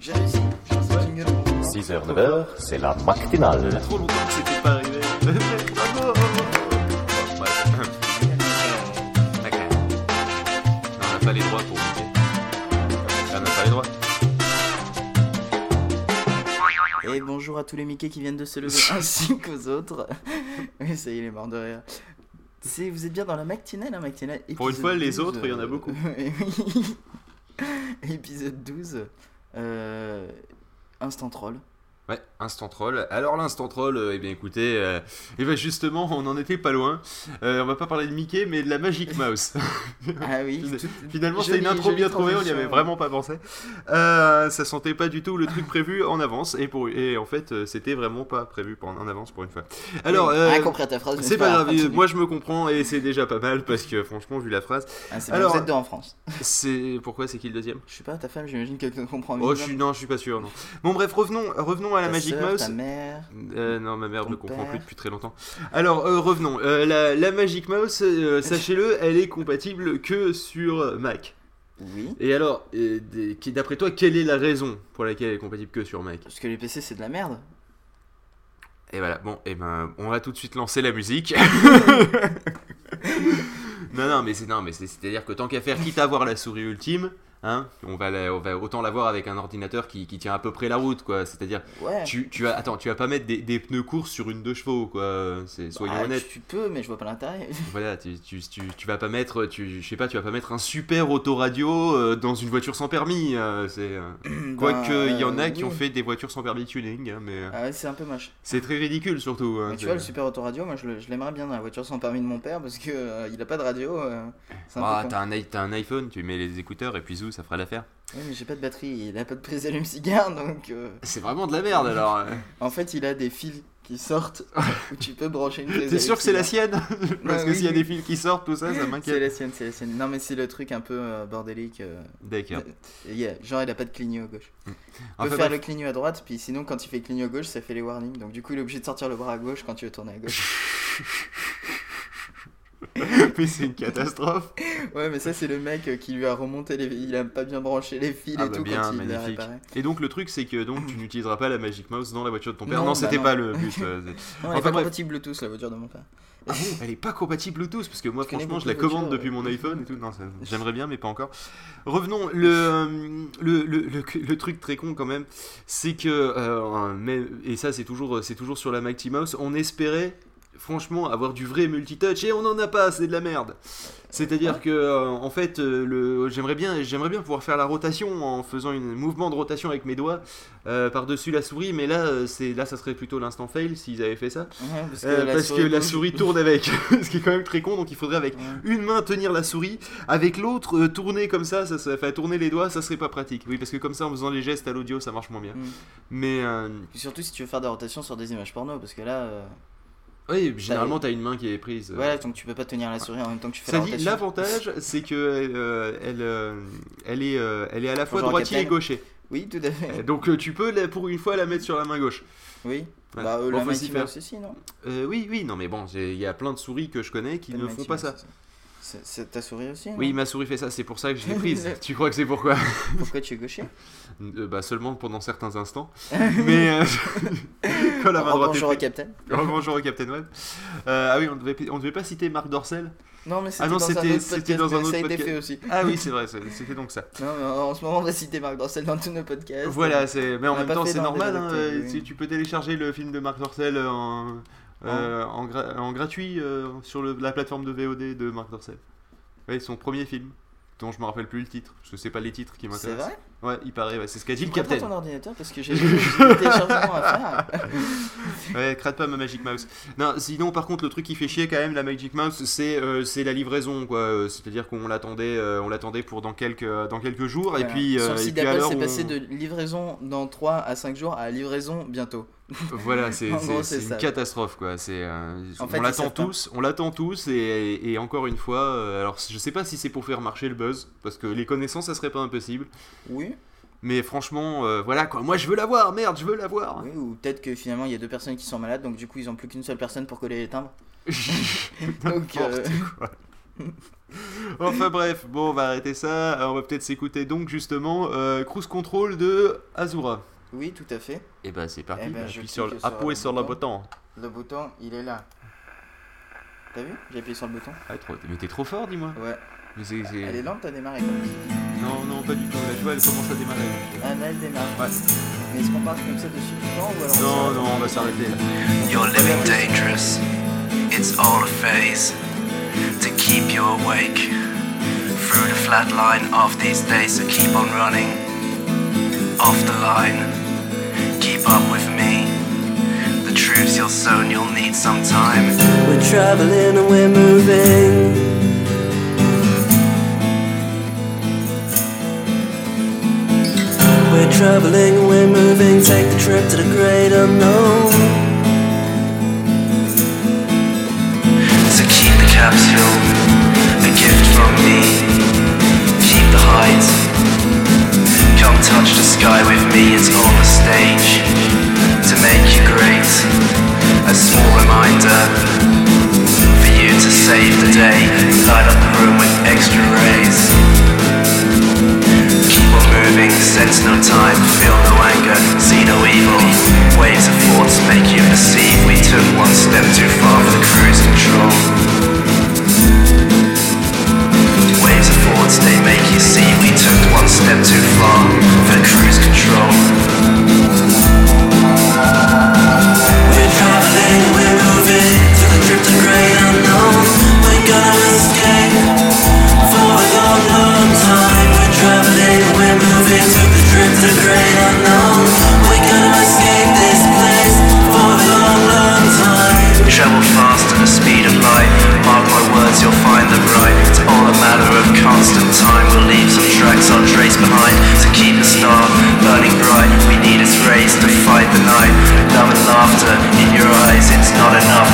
J'ai réussi. 6h, 9h, c'est la matinale. Ça fait trop longtemps que c'était pas arrivé. Bravo Bon, bref. Ok. Non, on n'a pas les droits pour Mickey. On n'a pas les droits. Et bonjour à tous les Mickey qui viennent de se lever ainsi qu'aux autres. Oui, ça y est, il est mort de rire. C'est, vous êtes bien dans la matinale, hein, matinale Pour une fois, les 12, autres, il y en a beaucoup. épisode 12. Euh, instant troll. Ouais, instant troll. Alors l'instant troll, euh, eh bien écoutez, euh, eh ben justement, on en était pas loin. Euh, on va pas parler de Mickey, mais de la Magic Mouse. Ah oui, tout- Finalement, c'est une intro bien trouvée, on n'y avait vraiment pas pensé. Euh, ça sentait pas du tout le truc prévu en avance, et, pour, et en fait, euh, c'était vraiment pas prévu pour, en avance pour une fois. Alors, Oui, ta phrase. c'est pas grave, moi je me comprends, et c'est déjà pas mal, parce que franchement, vu la phrase, Ah, c'est Alors- vous êtes deux en France. c'est. Pourquoi c'est qui le deuxième? Je sais pas, ta femme, j'imagine qu'elle comprend Oh, je suis... non, je suis pas sûr, non. Bon, bref, revenons, revenons à la Magic Mouse. Ta mère. Euh, non, ma mère ne comprend plus depuis très longtemps. Alors, euh, revenons. Euh, la, la Magic Mouse, sachez-le, elle est compatible que sur Mac. Oui. Et alors, d'après toi, quelle est la raison pour laquelle elle est compatible que sur Mac? Parce que les PC, c'est de la merde. Et voilà, bon, et ben, on va tout de suite lancer la musique. non, non, mais c'est non, mais c'est à dire que tant qu'à faire, quitte à avoir la souris ultime, hein, on va, la- on va autant l'avoir avec un ordinateur qui, qui tient à peu près la route, quoi. C'est-à-dire, Ouais. tu, tu vas, attends, tu vas pas mettre des, des pneus courts sur une deux chevaux, quoi. C'est, soyons Ah, honnêtes. Tu, peux, mais je vois pas l'intérêt. Voilà, tu, tu, tu, tu vas pas mettre, tu, je sais pas, tu vas pas mettre un super autoradio euh, dans une voiture sans permis. euh, c'est euh, quoique Ben, il y en a qui ont fait des voitures sans permis tuning, hein, mais euh, Ah ouais, c'est un peu moche. c'est très ridicule surtout. hein, Mais tu vois, le super autoradio, moi je l'aimerais bien dans la voiture sans permis de mon père parce que il a pas de radio. Ah, t'as un, un iPhone, tu mets les écouteurs et puis zou, ça fera l'affaire. Oui, mais j'ai pas de batterie, il a pas de prise allume-cigare donc. euh, C'est vraiment de la merde alors. euh. En fait, il a des fils qui sortent où tu peux brancher une prise T'es sûr que c'est la sienne Parce que oui, s'il y a oui. des fils qui sortent, tout ça, ça C'est m'inquiète. la sienne, c'est la sienne. Non, mais c'est le truc un peu euh, bordélique. euh, D'accord. et yeah, genre, il a pas de clignot à gauche. Il peut faire bref. le clignot à droite, puis sinon, quand il fait clignot à gauche, ça fait les warnings. Donc, du coup, il est obligé de sortir le bras à gauche quand tu veux tourner à gauche. mais c'est une catastrophe. Ouais, mais ça, c'est le mec euh, qui lui a remonté les. Il a pas bien branché les fils Ah et bah tout bien, quand il magnifique. Et donc le truc c'est que donc tu n'utiliseras pas la Magic Mouse dans la voiture de ton père. Non, Non, bah c'était pas le but. euh, Non, elle est Enfin, pas bref. compatible Bluetooth, la voiture de mon père. Ah bon Elle est pas compatible Bluetooth parce que moi Je franchement je la de commande voitures, depuis euh, mon iPhone et tout. Non, ça- j'aimerais bien mais pas encore. Revenons le euh, le, le, le, le truc très con quand même, c'est que euh, mais, et ça c'est toujours c'est toujours sur la Mighty Mouse, on espérait franchement avoir du vrai multitouch et on en a pas, c'est de la merde. C'est-à-dire que euh, en fait euh, le j'aimerais bien j'aimerais bien pouvoir faire la rotation en faisant un mouvement de rotation avec mes doigts euh, par-dessus la souris mais là c'est là ça serait plutôt l'instant fail s'ils avaient fait ça. Ouais, parce que, la, parce souris que la bouge. souris tourne avec, ce qui est quand même très con, donc il faudrait avec Ouais. une main tenir la souris, avec l'autre tourner comme ça, ça, ça enfin, tourner les doigts, ça serait pas pratique. Oui, parce que comme ça, en faisant les gestes à l'audio, ça marche moins bien. Mm. Mais Et Surtout si tu veux faire des rotations sur des images porno, parce que là, oui, généralement, t'as une main qui est prise. euh. voilà, donc tu peux pas tenir la souris en même temps que tu fais Ça la dit, rotation. l'avantage, c'est que euh, elle, euh, elle, est, euh, elle est à la fois Bonjour, droitier et gaucher. Oui, tout à fait. Donc euh, tu peux, la- pour une fois, la mettre sur la main gauche. Oui. Ouais. Bah, euh, Bon, la faut s'y Mighty faire. Mouse aussi, non? Euh, oui, oui, non, mais bon, j'ai- il y a plein de souris que je connais qui ne font pas ça. C'est- ta souris aussi Oui, ma souris fait ça, c'est pour ça que je l'ai prise. tu crois que c'est pourquoi Pourquoi tu es gaucher Euh, bah, seulement pendant certains instants. Mais euh, quand la main droite Bonjour est au Captain. bonjour au Captain Web. Euh, ah oui, on devait, on devait pas citer Marc Dorcel. Non, mais c'était non, dans un c'était- autre c'était podcast, dans un autre ça a été podcast. fait aussi. Ah oui, c'est vrai, c'était donc ça. Non, mais en ce moment, on va citer Marc Dorcel dans tous nos podcasts. Voilà, c'est. Mais en On même temps, c'est normal. hein, euh, si tu peux télécharger le film de Marc Dorcel en, euh, en, gra- en gratuit euh, sur le- la plateforme de VOD de Marc Dorcel. Oui, son premier film, dont je me rappelle plus le titre. Je sais pas les titres qui C'est m'intéressent. vrai? Ouais, il paraît. ouais, c'est ce qu'a dit le Captain. ton ordinateur parce que j'ai des téléchargements à faire. Ouais, crade pas ma Magic Mouse. Non, sinon, par contre, le truc qui fait chier quand même, la Magic Mouse, c'est euh, c'est la livraison, quoi. Euh, C'est-à-dire qu'on l'attendait, euh, on l'attendait pour dans quelques, dans quelques jours, et Voilà. puis, Sur euh, le et site puis d'Apple, c'est où passé on- de livraison dans 3 à 5 jours à livraison bientôt. Voilà, c'est une catastrophe, quoi. C'est, euh, on l'attend tous, on l'attend tous, et, et encore une fois, euh, alors je sais pas si c'est pour faire marcher le buzz, parce que les connaissances, ça serait pas impossible. Oui. Mais franchement, euh, voilà quoi. Moi, je veux l'avoir, merde, je veux l'avoir. Oui, ou peut-être que finalement il y a deux personnes qui sont malades, donc du coup ils ont plus qu'une seule personne pour coller les timbres. Donc, euh, quoi. Enfin bref, bon, on va arrêter ça. Euh, On va peut-être s'écouter donc justement euh, Cruise Control de Azura. Oui, tout à fait. Et bah c'est parti, Eh ben, je appuie clique sur, le- sur sur le bouton. bouton. Le bouton, il est là. T'as vu? J'ai appuyé sur le bouton. Ah, trop- mais t'es trop fort, dis-moi. Ouais. Mais c'est- c'est- Elle est lente à démarrer. Comme ça. Non, non, pas du tout. Là, tu vois, elle commence à démarrer. Ah, là, elle démarre. Ouais. Mais est-ce qu'on part comme ça dessus tout le temps ou alors on Non, s'arrête non, on va s'arrêter là. You're living dangerous. It's all a phase to keep you awake through the flat line of these days. So keep on running off the line. Keep up with me. The truths you'll sown, you'll need some time. We're traveling and we're moving. Traveling we're moving. Take the trip to the great unknown. So keep the capsule, a gift from me. Keep the height. Come touch the sky with me, it's on the stage. To make you great, a small reminder for you to save the day. Light up the room with extra rays. Sense no time, feel no anger, see no evil. Waves of thoughts make you perceive we took one step too far. not enough.